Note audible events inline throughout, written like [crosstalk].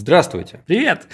Здравствуйте. Привет.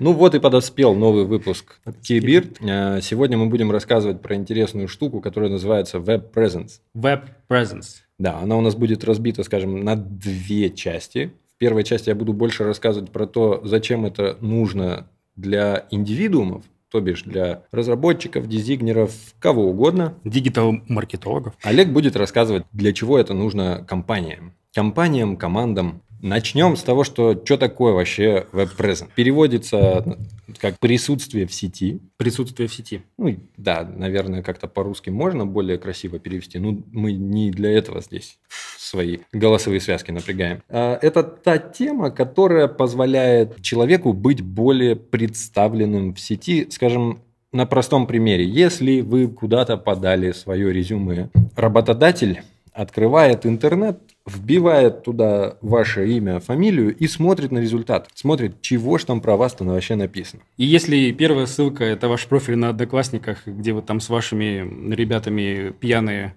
Ну вот и подоспел новый выпуск Keybird. Э, Сегодня мы будем рассказывать про интересную штуку, которая называется Web Presence. Web Presence. Да, она у нас будет разбита, скажем, на две части. В первой части я буду больше рассказывать про то, зачем это нужно для индивидуумов, то бишь для разработчиков, дизайнеров, кого угодно. Дигитал-маркетологов. Олег будет рассказывать, для чего это нужно компаниям. Компаниям, командам. Начнем с того, что что такое вообще веб-презент. Переводится как присутствие в сети. Присутствие в сети. Ну, да, наверное, как-то по-русски можно более красиво перевести. Ну, мы не для этого здесь свои голосовые связки напрягаем. А, Это та тема, которая позволяет человеку быть более представленным в сети, скажем, на простом примере. Если вы куда-то подали свое резюме, работодатель открывает интернет, вбивает туда ваше имя, фамилию и смотрит на результат. Смотрит, чего ж там про вас там вообще написано. И если первая ссылка – это ваш профиль на Одноклассниках, где вы там с вашими ребятами пьяные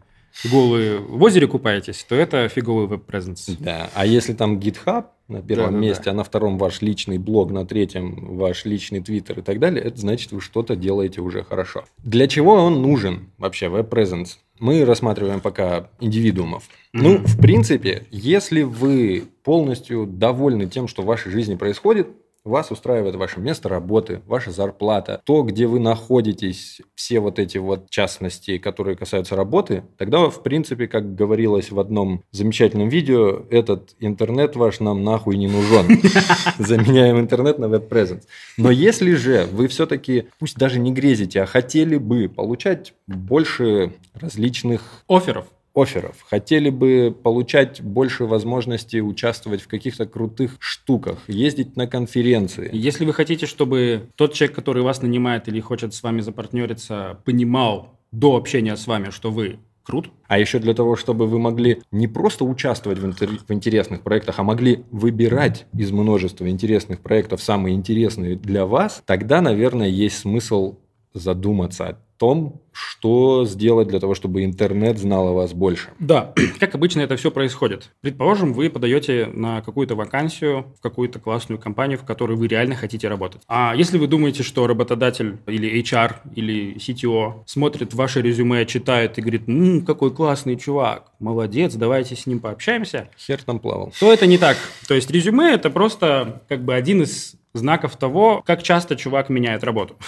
голые в озере купаетесь, то это фиговый веб-презенс. Да. А если там GitHub на первом Да-да-да. месте, а на втором ваш личный блог, на третьем ваш личный твиттер и так далее, это значит, вы что-то делаете уже хорошо. Для чего он нужен вообще, веб-презенс? Мы рассматриваем пока индивидуумов. Ну, Мгм. в принципе, если вы полностью довольны тем, что в вашей жизни происходит, вас устраивает ваше место работы, ваша зарплата, то, где вы находитесь, все вот эти вот частности, которые касаются работы, тогда, в принципе, как говорилось в одном замечательном видео, этот интернет ваш нам нахуй не нужен. [laughs] Заменяем интернет на веб-презенс. Но если же вы все-таки, пусть даже не грезите, а хотели бы получать больше различных Офферов. Офферов, хотели бы получать больше возможностей участвовать в каких-то крутых штуках, ездить на конференции. Если вы хотите, чтобы тот человек, который вас нанимает или хочет с вами запартнериться, понимал до общения с вами, что вы крут, А еще для того, чтобы вы могли не просто участвовать в, интер- в интересных проектах, а могли выбирать из множества интересных проектов самые интересные для вас, тогда, наверное, есть смысл задуматься о том, что сделать для того, чтобы интернет знал о вас больше. Да, [clears throat] как обычно это все происходит. Предположим, вы подаете на какую-то вакансию в какую-то классную компанию, в которой вы реально хотите работать. А если вы думаете, что работодатель или HR или CTO смотрит ваше резюме, читает и говорит, «М, какой классный чувак, молодец, давайте с ним пообщаемся, Хер там плавал. то это не так. То есть резюме это просто как бы один из знаков того, как часто чувак меняет работу. [laughs]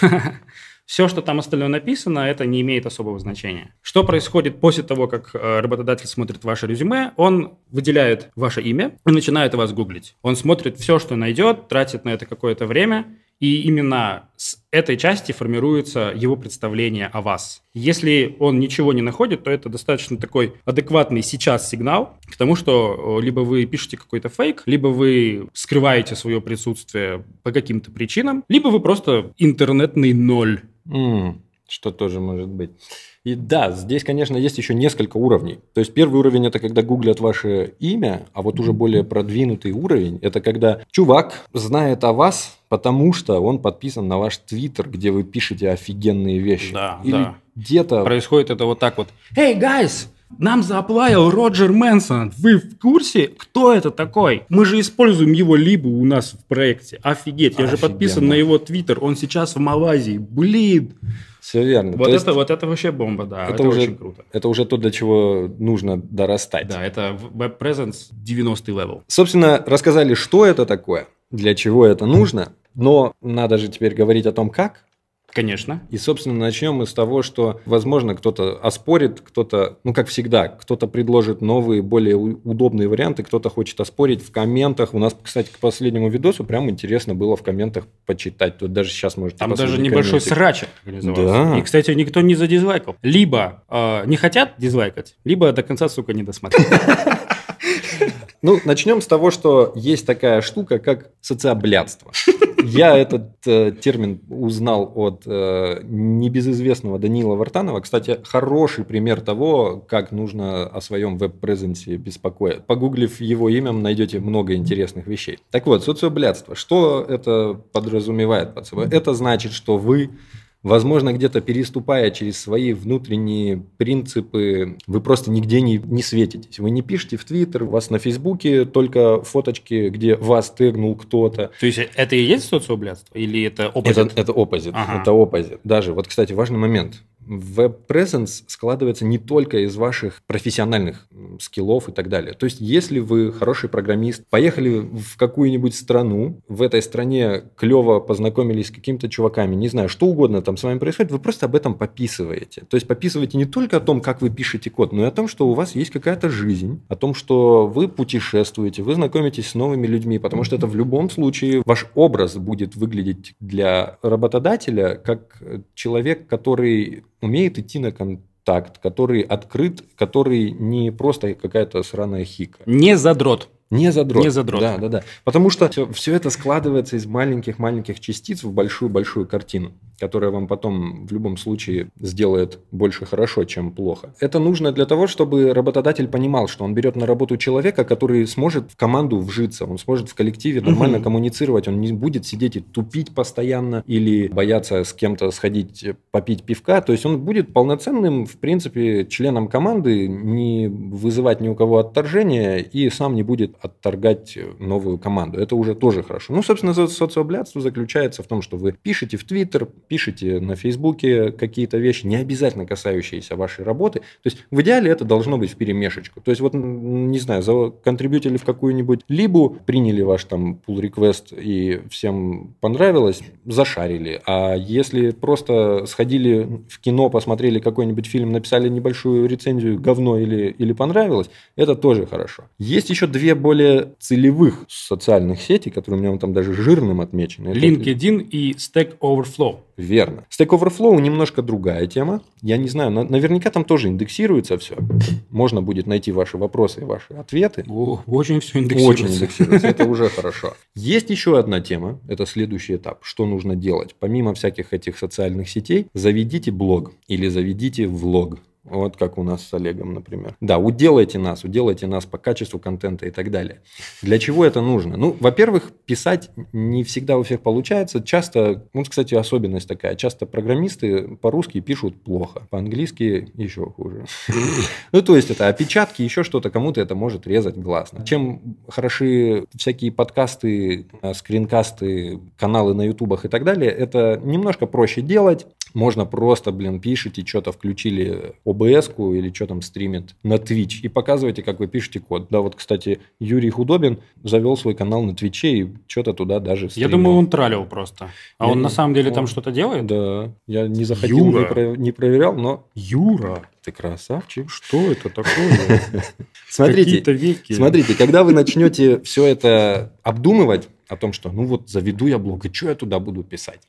Все, что там остальное написано, это не имеет особого значения. Что происходит после того, как э, работодатель смотрит ваше резюме? Он выделяет ваше имя и начинает вас гуглить. Он смотрит все, что найдет, тратит на это какое-то время, и именно с этой части формируется его представление о вас. Если он ничего не находит, то это достаточно такой адекватный сейчас сигнал к тому, что либо вы пишете какой-то фейк, либо вы скрываете свое присутствие по каким-то причинам, либо вы просто интернетный ноль. М, что тоже может быть. И да, здесь, конечно, есть еще несколько уровней. То есть первый уровень это когда гуглят ваше имя, а вот уже более продвинутый уровень это когда чувак знает о вас, потому что он подписан на ваш твиттер, где вы пишете офигенные вещи. Да, Или да. где-то Происходит это вот так вот. Эй, guys! Нам зааплавил Роджер Мэнсон. Вы в курсе, кто это такой? Мы же используем его либо у нас в проекте. Офигеть, я же Офигенно. подписан на его твиттер. Он сейчас в Малайзии. Блин. все верно. Вот То есть это, вот это вообще бомба, да. это Это, уже- очень круто. это уже то, до чего нужно дорастать. Да, это web presence 90 level. Собственно, рассказали, что это такое, для чего это нужно, но надо же теперь говорить о том, как. Конечно. И, собственно, начнем мы с того, что, возможно, кто-то оспорит, кто-то, ну, как всегда, кто-то предложит новые, более удобные варианты, кто-то хочет оспорить в комментах. У нас, кстати, к последнему видосу прям интересно было в комментах почитать. Тут даже сейчас можете Там даже небольшой комменты. срач организовался. Да. И, кстати, никто не задизлайкал. Либо э, не хотят дизлайкать, либо до конца, сука, не досмотрели. [laughs] Ну, начнем с того, что есть такая штука, как социоблядство. Я этот э, термин узнал от э, небезызвестного Данила Вартанова. Кстати, хороший пример того, как нужно о своем веб-презенсе беспокоить. Погуглив его имя, найдете много интересных вещей. Так вот, социоблядство. Что это подразумевает под собой? Это значит, что вы Возможно, где-то переступая через свои внутренние принципы, вы просто нигде не, не светитесь. Вы не пишете в Твиттер, у вас на Фейсбуке только фоточки, где вас тегнул кто-то. То есть это и есть социоблядство? Или это оппозит? Это, это оппозит. Ага. Это оппозит. Даже, вот, кстати, важный момент веб-презенс складывается не только из ваших профессиональных скиллов и так далее. То есть, если вы хороший программист, поехали в какую-нибудь страну, в этой стране клево познакомились с какими-то чуваками, не знаю, что угодно там с вами происходит, вы просто об этом пописываете. То есть, пописываете не только о том, как вы пишете код, но и о том, что у вас есть какая-то жизнь, о том, что вы путешествуете, вы знакомитесь с новыми людьми, потому что это в любом случае ваш образ будет выглядеть для работодателя как человек, который умеет идти на контакт, который открыт, который не просто какая-то сраная хика. Не задрот. Не задрот. Не задрот. Да, да, да. Потому что все, все это складывается из маленьких-маленьких частиц в большую-большую картину которая вам потом в любом случае сделает больше хорошо, чем плохо. Это нужно для того, чтобы работодатель понимал, что он берет на работу человека, который сможет в команду вжиться, он сможет в коллективе нормально угу. коммуницировать, он не будет сидеть и тупить постоянно или бояться с кем-то сходить попить пивка. То есть он будет полноценным, в принципе, членом команды, не вызывать ни у кого отторжения и сам не будет отторгать новую команду. Это уже тоже хорошо. Ну, собственно, социоблядство заключается в том, что вы пишете в Твиттер, пишете на Фейсбуке какие-то вещи, не обязательно касающиеся вашей работы. То есть в идеале это должно быть в перемешечку. То есть вот, не знаю, законтрибьютили в какую-нибудь либу, приняли ваш там pull request и всем понравилось, зашарили. А если просто сходили в кино, посмотрели какой-нибудь фильм, написали небольшую рецензию, говно или, или понравилось, это тоже хорошо. Есть еще две более целевых социальных сети, которые у меня там даже жирным отмечены. LinkedIn и Stack Overflow. Верно. Stack Overflow немножко другая тема. Я не знаю, наверняка там тоже индексируется все. Можно будет найти ваши вопросы и ваши ответы. О, очень все индексируется. Очень индексируется. Это уже хорошо. Есть еще одна тема. Это следующий этап. Что нужно делать? Помимо всяких этих социальных сетей, заведите блог или заведите влог. Вот как у нас с Олегом, например. Да, уделайте нас, уделайте нас по качеству контента и так далее. Для чего это нужно? Ну, во-первых, писать не всегда у всех получается. Часто, вот, кстати, особенность такая. Часто программисты по-русски пишут плохо, по-английски еще хуже. Ну, то есть это опечатки, еще что-то, кому-то это может резать глаз. Чем хороши всякие подкасты, э, скринкасты, каналы на ютубах и так далее, это немножко проще делать. Можно просто, блин, пишите, что-то включили обс или что там стримит на Twitch и показывайте, как вы пишете код. Да, вот, кстати, Юрий Худобин завел свой канал на Твиче и что-то туда даже стримил. Я думаю, он тралил просто. А я он не... на самом деле он... там что-то делает? Да. Я не заходил, Юра. не, про... не проверял, но... Юра! Ты красавчик. Что это такое? [laughs] Смотрите, смотрите, когда вы начнете все это обдумывать, о том, что ну вот заведу я блог, и что я туда буду писать?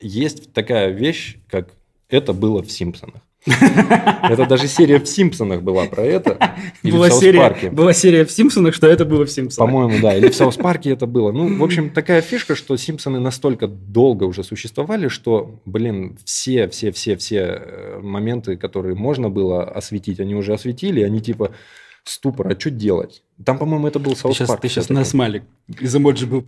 Есть такая вещь, как это было в Симпсонах. [laughs] Это даже серия в Симпсонах была про это. Или была, в серия, была серия в Симпсонах, что это было в Симпсонах. По-моему, да. Или в Саус Парке это было. Ну, в общем, такая фишка, что Симпсоны настолько долго уже существовали, что, блин, все, все, все, все э, моменты, которые можно было осветить, они уже осветили, они типа ступор, а что делать? Там, по-моему, это был South Park. Ты сейчас на смайлик из эмоджи был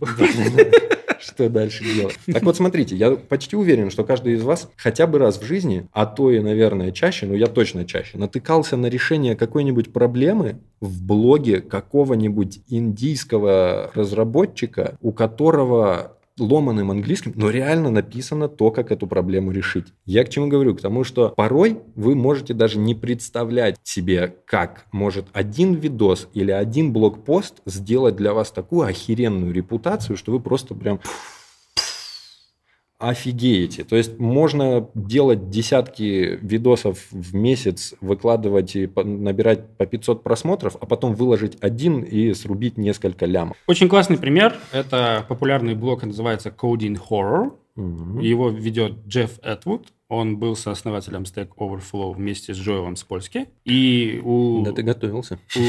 что дальше делать. Так вот, смотрите, я почти уверен, что каждый из вас хотя бы раз в жизни, а то и, наверное, чаще, но я точно чаще, натыкался на решение какой-нибудь проблемы в блоге какого-нибудь индийского разработчика, у которого ломаным английским, но реально написано то, как эту проблему решить. Я к чему говорю? К тому, что порой вы можете даже не представлять себе, как может один видос или один блокпост сделать для вас такую охеренную репутацию, что вы просто прям офигеете. То есть можно делать десятки видосов в месяц, выкладывать и набирать по 500 просмотров, а потом выложить один и срубить несколько лямов. Очень классный пример. Это популярный блог, называется Coding Horror. Угу. Его ведет Джефф Этвуд. Он был сооснователем Stack Overflow вместе с Джоэлом Спольски. И у, да ты готовился. у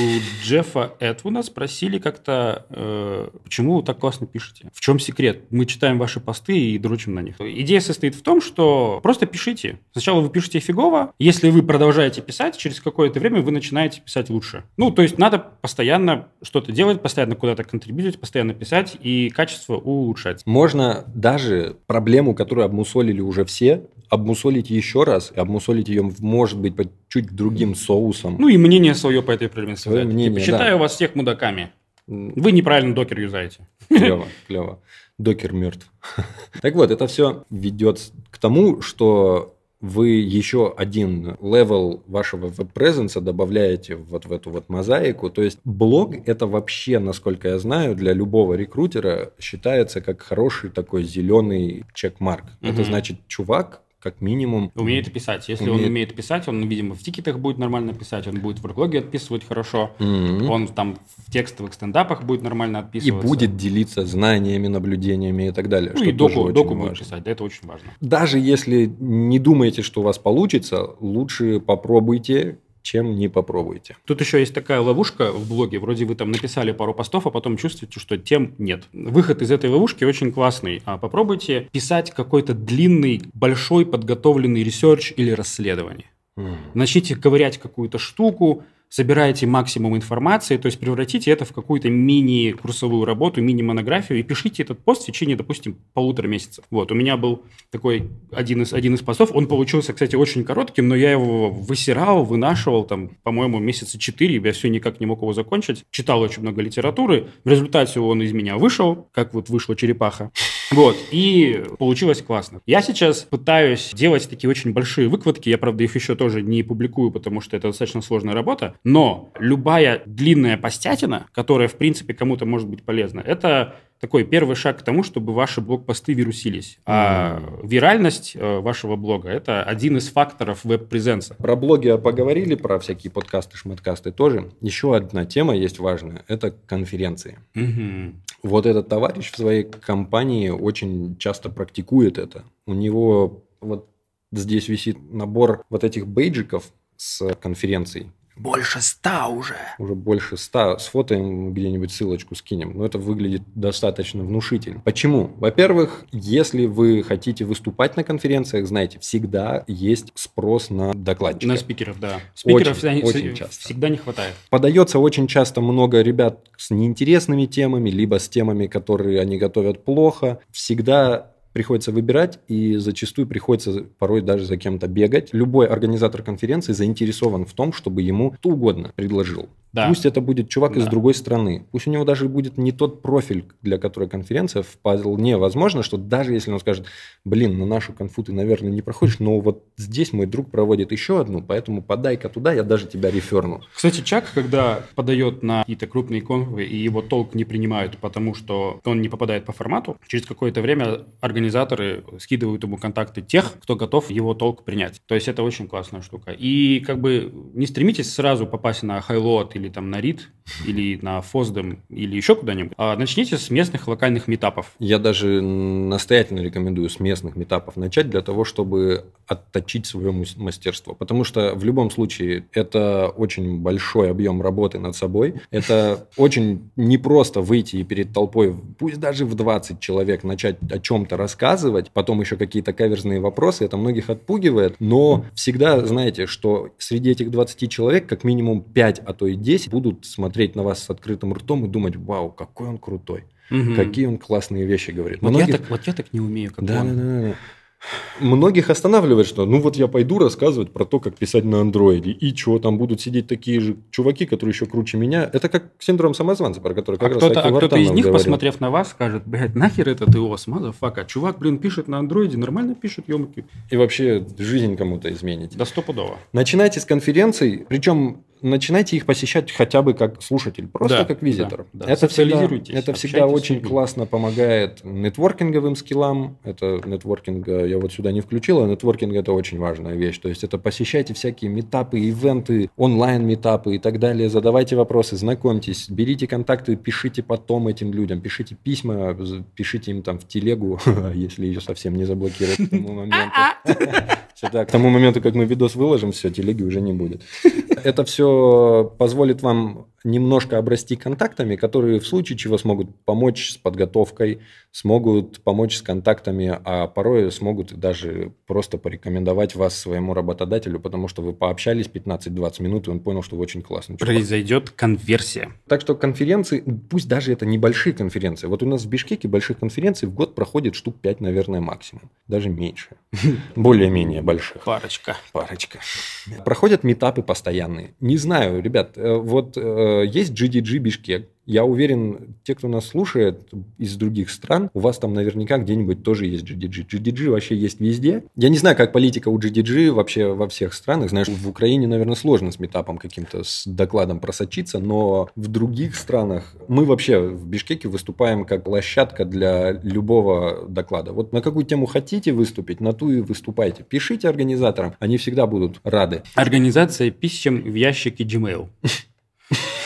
Джеффа Этвуда спросили как-то, э, почему вы так классно пишете? В чем секрет? Мы читаем ваши посты и дрочим на них. Идея состоит в том, что просто пишите. Сначала вы пишете фигово. Если вы продолжаете писать, через какое-то время вы начинаете писать лучше. Ну, то есть надо постоянно что-то делать, постоянно куда-то контрибьютить, постоянно писать, и качество улучшать. Можно даже проблему, которую обмусолили уже все, обмусолить еще раз, и обмусолить ее, может быть, под чуть другим соусом. Ну и мнение свое по этой проблеме Свое сказать. мнение, Типа, считаю да. вас всех мудаками. Вы неправильно Docker юзаете. Клево, клево. Docker мертв. [laughs] Так вот, это все ведет к тому, что вы еще один level вашего web presence а добавляете вот в эту вот мозаику. То есть блог это вообще, насколько я знаю, для любого рекрутера считается как хороший такой зеленый checkmark. Это Мгм. значит, чувак как минимум Умеет писать. Если он Умеет. умеет писать, он, видимо, в тикетах будет нормально писать, он будет в worklog е отписывать хорошо, Мгм. он там в текстовых стендапах будет нормально и отписываться. будет делиться знаниями, наблюдениями и так далее. Ну что и доку, доку будет писать, это очень важно. Даже если не думаете, что у вас получится, лучше попробуйте, чем не попробуйте. Тут еще есть такая ловушка в блоге. Вроде вы там написали пару постов, а потом чувствуете, что тем нет. Выход из этой ловушки очень классный. А попробуйте писать какой-то длинный, большой подготовленный research или расследование. Начните ковырять какую-то штуку, собирайте максимум информации, то есть превратите это в какую-то мини-курсовую работу, мини-монографию и пишите этот пост в течение, допустим, полутора месяцев. Вот, у меня был такой один из, один из постов, он получился, кстати, очень коротким, но я его высирал, вынашивал, там, по-моему, месяца четыре, я все никак не мог его закончить, читал очень много литературы, в результате он из меня вышел, как вот вышла черепаха, вот, и получилось классно. Я сейчас пытаюсь делать такие очень большие выкладки, я, правда, их еще тоже не публикую, потому что это достаточно сложная работа, но любая длинная постятина, которая, в принципе, кому-то может быть полезна, это такой первый шаг к тому, чтобы ваши блокпосты вирусились. А виральность э, вашего блога – это один из факторов веб-презенса. Про блоги поговорили, про всякие подкасты, шматкасты тоже. Еще одна тема есть важная – это конференции. Мгм. Вот этот товарищ в своей компании очень часто практикует это. У него вот здесь висит набор вот этих бейджиков с конференций. Больше ста уже. Уже больше ста. Сфотаем где-нибудь ссылочку, скинем. Но это выглядит достаточно внушительно. Почему? Во-первых, если вы хотите выступать на конференциях, знаете, всегда есть спрос на докладчика. На спикеров, да. Спикеров Очень, всегда, не- очень часто. всегда не хватает. Подается очень часто много ребят с неинтересными темами, либо с темами, которые они готовят плохо. Всегда приходится выбирать, и зачастую приходится порой даже за кем-то бегать. Любой организатор конференции заинтересован в том, чтобы ему кто угодно предложил. Да. Пусть это будет чувак из Да. другой страны, пусть у него даже будет не тот профиль, для которой конференция, вполне возможно, что даже если он скажет, блин, на нашу конфу ты, наверное, не проходишь, но вот здесь мой друг проводит еще одну, поэтому подай-ка туда, я даже тебя реферну. Кстати, Чак, когда подает на какие-то крупные конфы, и его толк не принимают, потому что он не попадает по формату, через какое-то время организаторы скидывают ему контакты тех, кто готов его толк принять. То есть это очень классная штука. И как бы не стремитесь сразу попасть на Хайлот или там на Рид, или на Фоздем, или еще куда-нибудь. А начните с местных локальных метапов. Я даже настоятельно рекомендую с местных метапов начать для того, чтобы отточить свое мастерство. Потому что в любом случае это очень большой объем работы над собой. Это очень непросто выйти и перед толпой, пусть даже в 20 человек, начать о чем-то рассказывать, потом еще какие-то каверзные вопросы. Это многих отпугивает. Но всегда знаете, что среди этих 20 человек как минимум 5, а то и 10 будут смотреть на вас с открытым ртом и думать, вау, какой он крутой. Мгм. Какие он классные вещи говорит. Вот, Многих- я так, вот я так не умею, как да, он. да, да, да. Многих останавливает, что ну вот я пойду рассказывать про то, как писать на андроиде. И что, там будут сидеть такие же чуваки, которые еще круче меня. Это как синдром самозванца, про который А как раз кто-то, а кто-то из них, говорил. посмотрев на вас, скажет, блядь, нахер этот iOS, motherfucka. Чувак, блин, пишет на андроиде, нормально пишет, емко. И вообще жизнь кому-то измените. Да стопудово. Начинайте с конференций, причем начинайте их посещать хотя бы как слушатель, просто Да, как визитор. да, да. Это всегда, это всегда очень классно помогает нетворкинговым скиллам. Это нетворкинга я вот сюда не включил, а нетворкинг это очень важная вещь. То есть это посещайте всякие митапы, ивенты, онлайн-метапы и так далее. Задавайте вопросы, знакомьтесь, берите контакты, пишите потом этим людям, пишите письма, пишите им там в телегу, [laughs] если ее совсем не заблокируют к тому моменту. Всё так, К тому моменту, как мы видос выложим, все, телеги уже не будет. Это все позволит вам немножко обрасти контактами, которые в случае чего смогут помочь с подготовкой, смогут помочь с контактами, а порой смогут даже просто порекомендовать вас своему работодателю, потому что вы пообщались 15-20 минут, и он понял, что вы очень классный чувак. Произойдет конверсия. Так что конференции, пусть даже это небольшие конференции. Вот у нас в Бишкеке больших конференций в год проходит штук 5, наверное, максимум. Даже меньше. [laughs] Более-менее больших. Парочка. Парочка. Проходят метапы постоянные. Не знаю, ребят, э, вот э, есть GDG Бишкек, я уверен, те, кто нас слушает из других стран, у вас там наверняка где-нибудь тоже есть GDG. GDG вообще есть везде. Я не знаю, как политика у GDG вообще во всех странах. Знаешь, в Украине, наверное, сложно с метапом каким-то, с докладом просочиться, но в других странах мы вообще в Бишкеке выступаем как площадка для любого доклада. Вот на какую тему хотите выступить, на ту и выступайте. Пишите организаторам, они всегда будут рады. Организация писем в ящике Gmail. [laughs]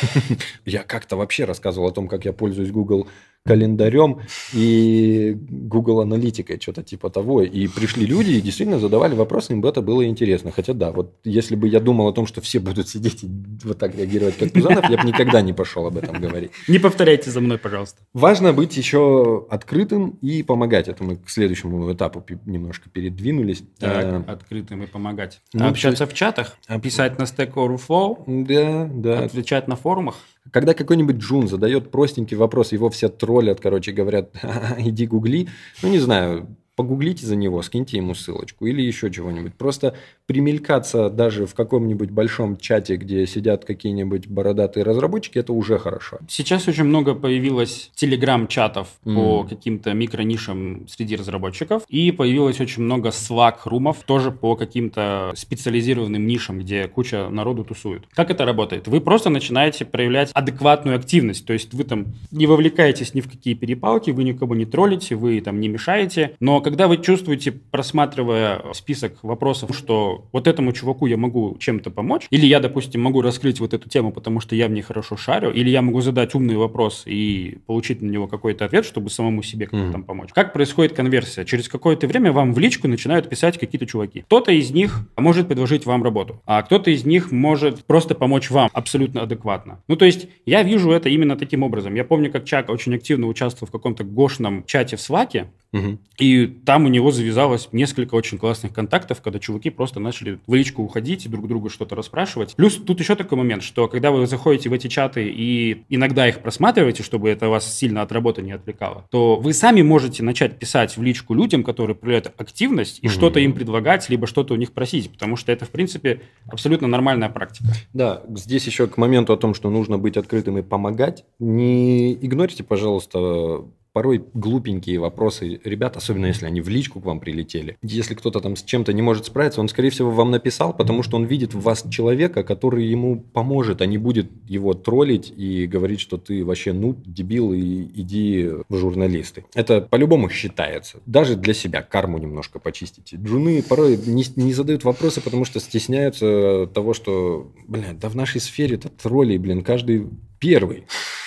[laughs] Я как-то вообще рассказывал о том, как я пользуюсь Google календарем и Google аналитикой, что-то типа того. И пришли люди и действительно задавали вопросы, им бы это было интересно. Хотя да, вот если бы я думал о том, что все будут сидеть и вот так реагировать, как Пузанов, я бы никогда не пошел об этом говорить. Не повторяйте за мной, пожалуйста. Важно быть еще открытым и помогать. Это мы к следующему этапу немножко передвинулись. Так, а, открытым и помогать. Ну, Общаться в чатах, писать на Stack Overflow, да, да. отвечать на форумах. Когда какой-нибудь Джун задает простенький вопрос, его все троллят, короче, говорят, [laughs] иди гугли, ну, не знаю, погуглите за него, скиньте ему ссылочку или еще чего-нибудь. Просто примелькаться даже в каком-нибудь большом чате, где сидят какие-нибудь бородатые разработчики, это уже хорошо. Сейчас очень много появилось телеграм-чатов mm. по каким-то микронишам среди разработчиков, и появилось очень много Slack-румов тоже по каким-то специализированным нишам, где куча народу тусует. Как это работает? Вы просто начинаете проявлять адекватную активность, то есть вы там не вовлекаетесь ни в какие перепалки, вы никого не троллите, вы там не мешаете, но когда вы чувствуете, просматривая список вопросов, что вот этому чуваку я могу чем-то помочь, или я, допустим, могу раскрыть вот эту тему, потому что я в ней хорошо шарю, или я могу задать умный вопрос и получить на него какой-то ответ, чтобы самому себе как-то mm. там помочь. Как происходит конверсия? Через какое-то время вам в личку начинают писать какие-то чуваки. Кто-то из них может предложить вам работу, а кто-то из них может просто помочь вам абсолютно адекватно. Ну, то есть я вижу это именно таким образом. Я помню, как Чак очень активно участвовал в каком-то гошном чате в Сваке, угу. и там у него завязалось несколько очень классных контактов, когда чуваки просто начали в личку уходить и друг друга что-то расспрашивать. Плюс тут еще такой момент, что когда вы заходите в эти чаты и иногда их просматриваете, чтобы это вас сильно от работы не отвлекало, то вы сами можете начать писать в личку людям, которые проявляют активность, и mm-hmm. что-то им предлагать, либо что-то у них просить, потому что это, в принципе, абсолютно нормальная практика. Да, здесь еще к моменту о том, что нужно быть открытым и помогать, не игнорите, пожалуйста, порой глупенькие вопросы ребят, особенно если они в личку к вам прилетели. Если кто-то там с чем-то не может справиться, он, скорее всего, вам написал, потому что он видит в вас человека, который ему поможет, а не будет его троллить и говорить, что ты вообще ну, дебил, и иди в журналисты. Это по-любому считается. Даже для себя карму немножко почистите. Джуны порой не, не задают вопросы, потому что стесняются того, что, блин, да в нашей сфере это тролли, блин, каждый первый.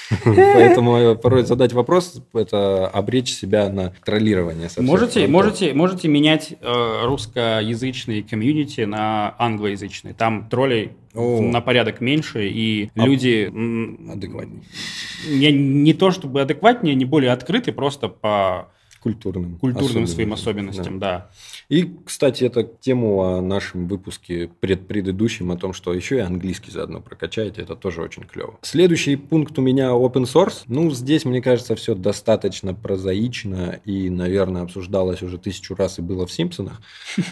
[laughs] Поэтому порой задать вопрос – это обречь себя на троллирование. Можете, можете, можете менять э, русскоязычные комьюнити на англоязычные. Там троллей О. на порядок меньше, и а люди... Адекватнее. Не, не то чтобы адекватнее, не более открыты, просто по культурным, культурным своим особенностям, да. да. И, кстати, это тему о нашем выпуске предпредыдущем, о том, что еще и английский заодно прокачаете, это тоже очень клево. Следующий пункт у меня open source. Ну, здесь, мне кажется, все достаточно прозаично и, наверное, обсуждалось уже тысячу раз и было в Симпсонах.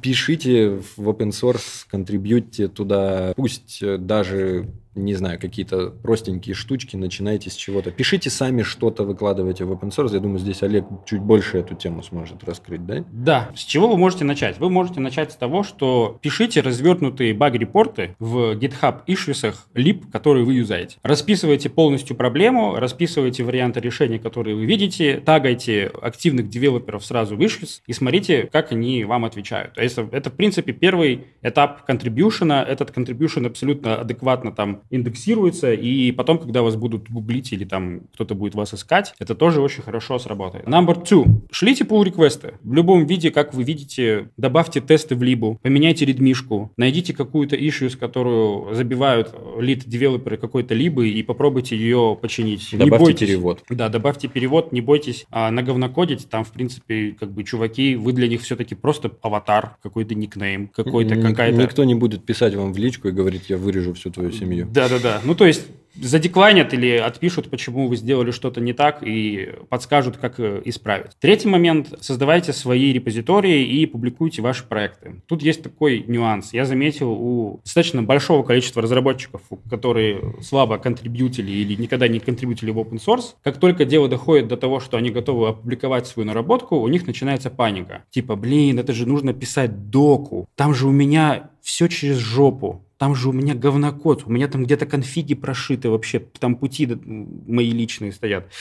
Пишите в open source, контрибьюйте туда, пусть даже не знаю, какие-то простенькие штучки, начинайте с чего-то. Пишите сами что-то, выкладывайте в open source. Я думаю, здесь Олег чуть больше эту тему сможет раскрыть, да? Да. С чего вы можете начать? Вы можете начать с того, что пишите развернутые баг-репорты в GitHub issues lib, которые вы юзаете. Расписывайте полностью проблему, расписывайте варианты решения, которые вы видите, тагайте активных девелоперов сразу в issues и смотрите, как они вам отвечают. Это, это в принципе, первый этап контрибьюшена. Этот contribution абсолютно адекватно там индексируется, и потом, когда вас будут гуглить или там кто-то будет вас искать, это тоже очень хорошо сработает. Number two. Шлите pull реквесты В любом виде, как вы видите, добавьте тесты в либу, поменяйте редмишку, найдите какую-то issue, с которую забивают лид-девелоперы какой-то либы и попробуйте ее починить. Добавьте не бойтесь. перевод. Да, добавьте перевод, не бойтесь а, наговнокодить. Там, в принципе, как бы чуваки, вы для них все-таки просто аватар, какой-то никнейм, какой-то какая-то... Никто не будет писать вам в личку и говорить, я вырежу всю твою семью. Да-да-да. Ну, то есть задекланят или отпишут, почему вы сделали что-то не так и подскажут, как э, исправить. Третий момент. Создавайте свои репозитории и публикуйте ваши проекты. Тут есть такой нюанс. Я заметил у достаточно большого количества разработчиков, которые слабо контрибьютили или никогда не контрибьютили в open source, как только дело доходит до того, что они готовы опубликовать свою наработку, у них начинается паника. Типа, блин, это же нужно писать доку. Там же у меня все через жопу там же у меня говнокод, у меня там где-то конфиги прошиты вообще, там пути мои личные стоят.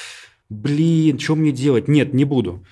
Блин, что мне делать? Нет, не буду.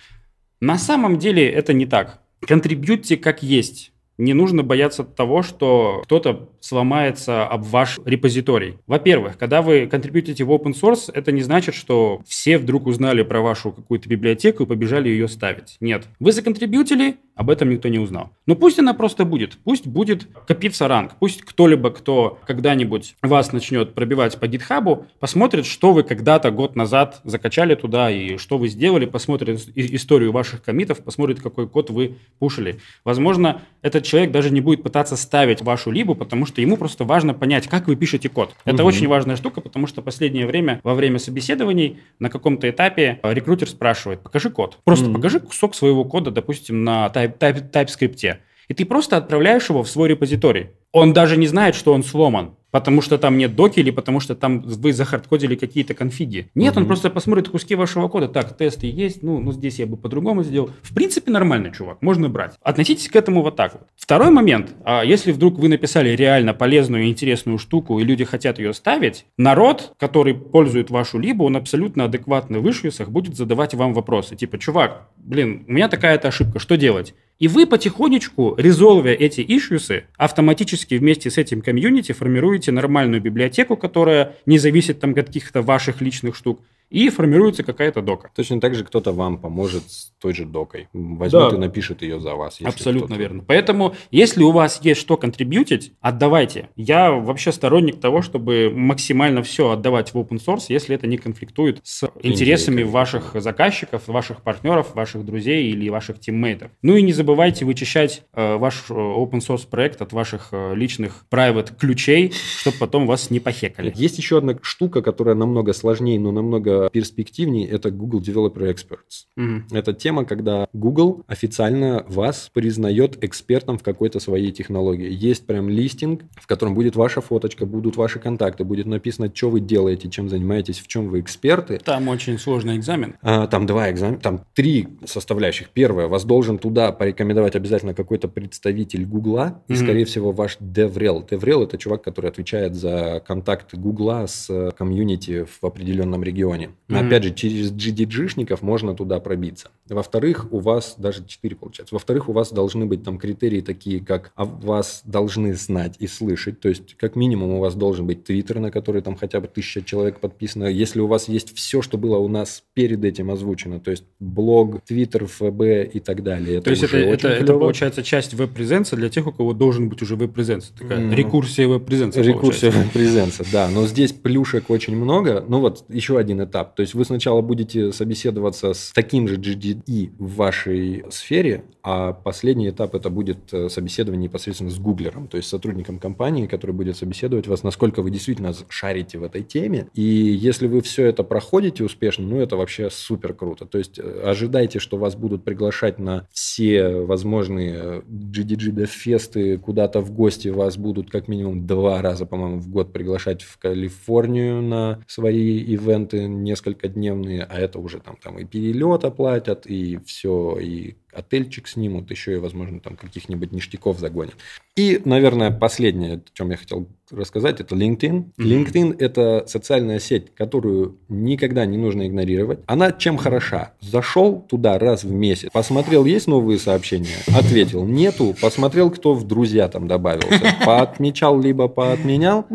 На самом деле это не так. Контрибьютьте как есть. Не нужно бояться того, что кто-то сломается об ваш репозиторий. Во-первых, когда вы контрибьютите в open source, это не значит, что все вдруг узнали про вашу какую-то библиотеку и побежали ее ставить. Нет. Вы законтрибьютили, об этом никто не узнал. Но пусть она просто будет. Пусть будет копиться ранг. Пусть кто-либо, кто когда-нибудь вас начнет пробивать по гитхабу, посмотрит, что вы когда-то год назад закачали туда и что вы сделали, посмотрит историю ваших комитов, посмотрит, какой код вы пушили. Возможно, этот человек даже не будет пытаться ставить вашу либу, потому что ему просто важно понять, как вы пишете код. Это угу. очень важная штука, потому что последнее время, во время собеседований, на каком-то этапе рекрутер спрашивает, покажи код. Просто угу. покажи кусок своего кода, допустим, на type, type, TypeScript. И ты просто отправляешь его в свой репозиторий. Он даже не знает, что он сломан потому что там нет доки или потому что там вы захардкодили какие-то конфиги. Нет, угу. он просто посмотрит куски вашего кода. Так, тесты есть, ну, ну здесь я бы по-другому сделал. В принципе, нормальный чувак, можно брать. Относитесь к этому вот так вот. Второй момент. А если вдруг вы написали реально полезную и интересную штуку, и люди хотят ее ставить, народ, который пользует вашу либо, он абсолютно адекватно в ишьюсах будет задавать вам вопросы. Типа, чувак, блин, у меня такая-то ошибка, что делать? И вы потихонечку, резолвя эти ишьюсы, автоматически вместе с этим комьюнити формируете нормальную библиотеку, которая не зависит там от каких-то ваших личных штук, и формируется какая-то дока. Точно так же кто-то вам поможет с той же докой. Возьмет да. и напишет ее за вас. Абсолютно верно. Поэтому, если у вас есть что контрибьютить, отдавайте. Я вообще сторонник того, чтобы максимально все отдавать в open source, если это не конфликтует с интересами Индия, ваших заказчиков, ваших партнеров, ваших друзей или ваших тиммейтов. Ну и не забывайте вычищать э, ваш э, open source проект от ваших э, личных private ключей, чтобы потом вас не похекали. Есть еще одна штука, которая намного сложнее, но намного перспективнее, это Google Developer Experts. Угу. Это тема, когда Google официально вас признает экспертом в какой-то своей технологии. Есть прям листинг, в котором будет ваша фоточка, будут ваши контакты, будет написано, что вы делаете, чем занимаетесь, в чем вы эксперты. Там очень сложный экзамен. А, там два экзамена, там три составляющих. Первое, вас должен туда порекомендовать обязательно какой-то представитель Гугла, и, скорее всего, ваш DevRel. DevRel – это чувак, который отвечает за контакт Гугла с комьюнити в определенном регионе. Mm-hmm. Опять же, через GDG-шников можно туда пробиться. Во-вторых, у вас даже 4 получается. Во-вторых, у вас должны быть там критерии такие, как а вас должны знать и слышать. То есть, как минимум, у вас должен быть твиттер, на который там хотя бы тысяча человек подписано. Если у вас есть все, что было у нас перед этим озвучено, то есть блог, твиттер, ФБ и так далее. То есть, это, это, это получается часть веб-презенса для тех, у кого должен быть уже веб-презенс. Такая mm-hmm. рекурсия веб-презенса. Рекурсия веб-презенса, да. Но здесь плюшек очень много. Ну вот, еще один этап этап. То есть вы сначала будете собеседоваться с таким же GDE в вашей сфере, а последний этап это будет э, собеседование непосредственно с гуглером, то есть сотрудником компании, который будет собеседовать вас, насколько вы действительно шарите в этой теме. И если вы все это проходите успешно, ну это вообще супер круто. То есть э, ожидайте, что вас будут приглашать на все возможные GDG Dev куда-то в гости вас будут как минимум два раза, по-моему, в год приглашать в Калифорнию на свои ивенты несколько дневные, а это уже там, там и перелет оплатят, и все, и отельчик снимут, еще и, возможно, там каких-нибудь ништяков загонят. И, наверное, последнее, о чем я хотел рассказать, это LinkedIn. Mm-hmm. LinkedIn – это социальная сеть, которую никогда не нужно игнорировать. Она чем хороша? Зашел туда раз в месяц, посмотрел, есть новые сообщения, ответил, нету, посмотрел, кто в друзья там добавился, поотмечал, либо поотменял,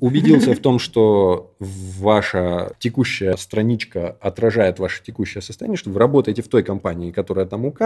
убедился в том, что ваша текущая страничка отражает ваше текущее состояние, что вы работаете в той компании, которая там указана,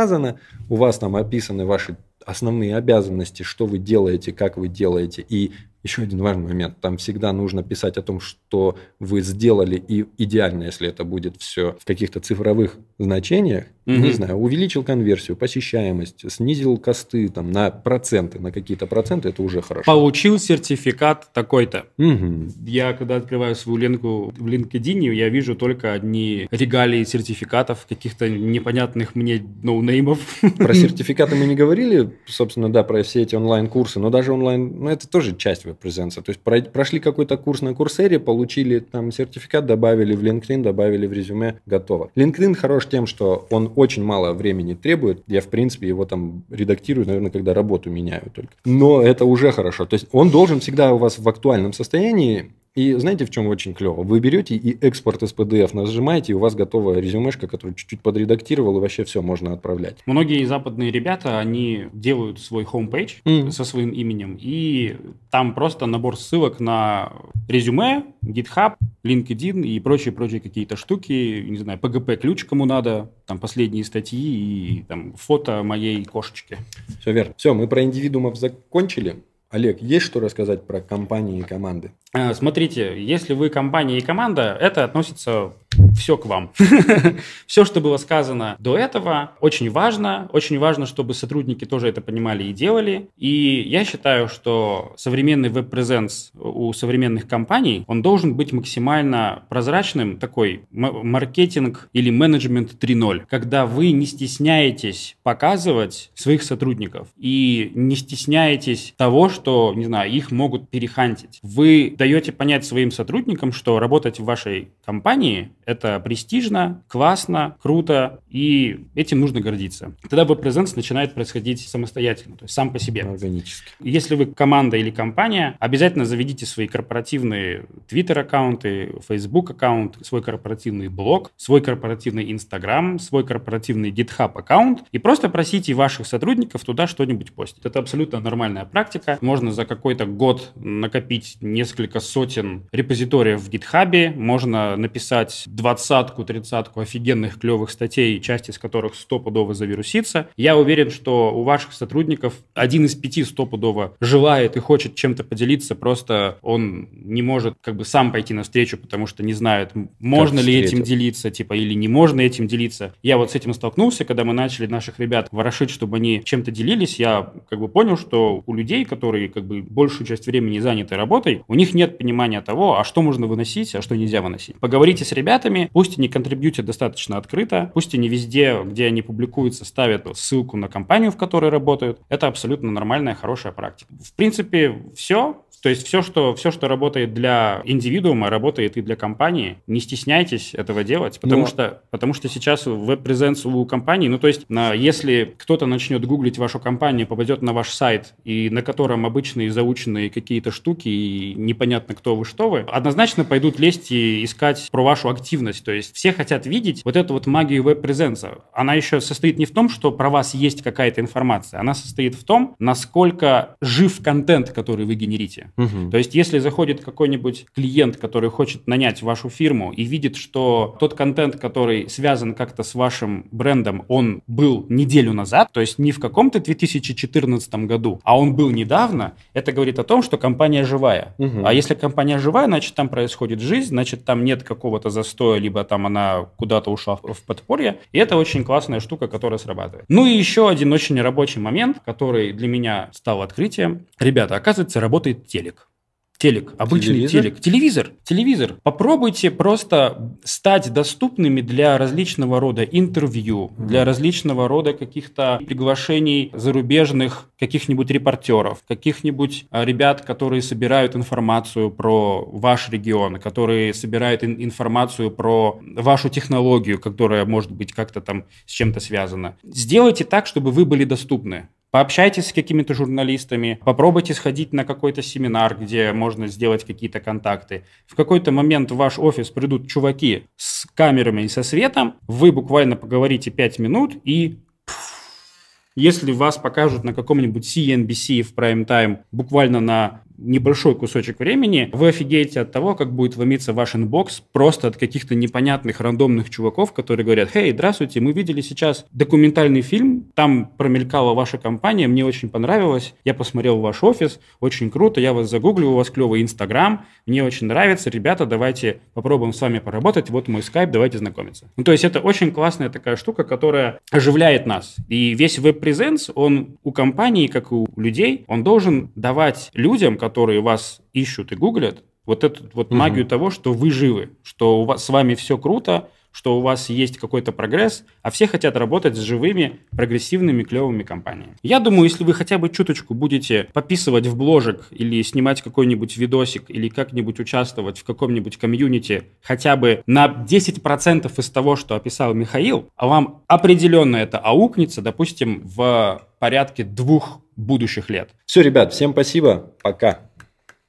у вас там описаны ваши основные обязанности, что вы делаете, как вы делаете, и еще один важный момент. Там всегда нужно писать о том, что вы сделали, и идеально, если это будет все в каких-то цифровых значениях. Угу. Не знаю, увеличил конверсию, посещаемость, снизил косты там, на проценты, на какие-то проценты, это уже хорошо. Получил сертификат такой-то. Угу. Я, когда открываю свою ленку в LinkedIn, я вижу только одни регалии сертификатов, каких-то непонятных мне ноунеймов. Про [laughs] сертификаты мы не говорили, собственно, да, про все эти онлайн-курсы, но даже онлайн, ну, это тоже часть веб-презенса. То есть прошли какой-то курс на курсере, получили там сертификат, добавили в LinkedIn, добавили в резюме, готово. LinkedIn хорош тем, что он очень мало времени требует. Я, в принципе, его там редактирую, наверное, когда работу меняю только. Но это уже хорошо. То есть он должен всегда у вас в актуальном состоянии, и знаете, в чем очень клево? Вы берете и экспорт из PDF нажимаете, и у вас готовая резюмешка, которую чуть-чуть подредактировал, и вообще все можно отправлять. Многие западные ребята, они делают свой homepage mm. со своим именем, и там просто набор ссылок на резюме, GitHub, LinkedIn и прочие-прочие какие-то штуки, не знаю, PGP-ключ кому надо, там последние статьи и там фото моей кошечки. Все верно. Все, мы про индивидуумов закончили. Олег, есть что рассказать про компании и команды? А, смотрите, если вы компания и команда, это относится все к вам. [laughs] все, что было сказано до этого, очень важно. Очень важно, чтобы сотрудники тоже это понимали и делали. И я считаю, что современный веб-презенс у современных компаний, он должен быть максимально прозрачным, такой маркетинг или менеджмент 3.0, когда вы не стесняетесь показывать своих сотрудников и не стесняетесь того, что, не знаю, их могут перехантить. Вы даете понять своим сотрудникам, что работать в вашей компании – это престижно, классно, круто, и этим нужно гордиться. Тогда веб-презенс начинает происходить самостоятельно, то есть сам по себе. Органически. Если вы команда или компания, обязательно заведите свои корпоративные Twitter-аккаунты, Facebook-аккаунт, свой корпоративный блог, свой корпоративный Instagram, свой корпоративный GitHub-аккаунт, и просто просите ваших сотрудников туда что-нибудь постить. Это абсолютно нормальная практика. Можно за какой-то год накопить несколько сотен репозиториев в гитхабе, можно написать двадцатку, тридцатку офигенных клевых статей, часть из которых стопудово завирусится. Я уверен, что у ваших сотрудников один из пяти стопудово желает и хочет чем-то поделиться, просто он не может как бы сам пойти навстречу, потому что не знает, можно ли этим делиться, типа, или не можно этим делиться. Я вот с этим столкнулся, когда мы начали наших ребят ворошить, чтобы они чем-то делились, я как бы понял, что у людей, которые как бы большую часть времени заняты работой, у них нет понимания того, а что можно выносить, а что нельзя выносить. Поговорите с ребятами, пусть они контрибьютят достаточно открыто, пусть они везде, где они публикуются, ставят ссылку на компанию, в которой работают. Это абсолютно нормальная, хорошая практика. В принципе, все. То есть все что, все, что работает для индивидуума, работает и для компании. Не стесняйтесь этого делать, потому, Но... что, потому что сейчас веб-презенс у компании, ну то есть на, если кто-то начнет гуглить вашу компанию, попадет на ваш сайт, и на котором обычные заученные какие-то штуки, и непонятно кто вы, что вы, однозначно пойдут лезть и искать про вашу активность. То есть все хотят видеть вот эту вот магию веб-презенса. Она еще состоит не в том, что про вас есть какая-то информация, она состоит в том, насколько жив контент, который вы генерите. Угу. То есть, если заходит какой-нибудь клиент, который хочет нанять вашу фирму и видит, что тот контент, который связан как-то с вашим брендом, он был неделю назад, то есть не в каком-то 2014 году, а он был недавно, это говорит о том, что компания живая. Угу. А если компания живая, значит, там происходит жизнь, значит, там нет какого-то застоя, либо там она куда-то ушла в подполье. И это очень классная штука, которая срабатывает. Ну и еще один очень рабочий момент, который для меня стал открытием. Ребята, оказывается, работает телек. Телек, обычный телевизор? телек. Телевизор, телевизор. Попробуйте просто стать доступными для различного рода интервью, mm. для различного рода каких-то приглашений зарубежных каких-нибудь репортеров, каких-нибудь а, ребят, которые собирают информацию про ваш регион, которые собирают ин- информацию про вашу технологию, которая может быть как-то там с чем-то связана. Сделайте так, чтобы вы были доступны. Пообщайтесь с какими-то журналистами, попробуйте сходить на какой-то семинар, где можно сделать какие-то контакты. В какой-то момент в ваш офис придут чуваки с камерами и со светом, вы буквально поговорите 5 минут и если вас покажут на каком-нибудь CNBC в прайм-тайм, буквально на небольшой кусочек времени, вы офигеете от того, как будет ломиться ваш inbox просто от каких-то непонятных рандомных чуваков, которые говорят, «Хей, здравствуйте, мы видели сейчас документальный фильм, там промелькала ваша компания, мне очень понравилось, я посмотрел ваш офис, очень круто, я вас загуглил, у вас клевый Инстаграм, мне очень нравится, ребята, давайте попробуем с вами поработать, вот мой скайп, давайте знакомиться». Ну, то есть это очень классная такая штука, которая оживляет нас. И весь web presence, он у компании, как и у людей, он должен давать людям, которые вас ищут и гуглят, вот эту вот угу. магию того, что вы живы, что у вас с вами все круто, что у вас есть какой-то прогресс, а все хотят работать с живыми, прогрессивными, клевыми компаниями. Я думаю, если вы хотя бы чуточку будете подписывать в бложек или снимать какой-нибудь видосик или как-нибудь участвовать в каком-нибудь комьюнити хотя бы на 10% из того, что описал Михаил, а вам определенно это аукнется, допустим, в порядке двух будущих лет. Все, ребят, всем спасибо. Пока.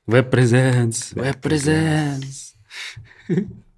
Web Presence. Web Presence. [laughs]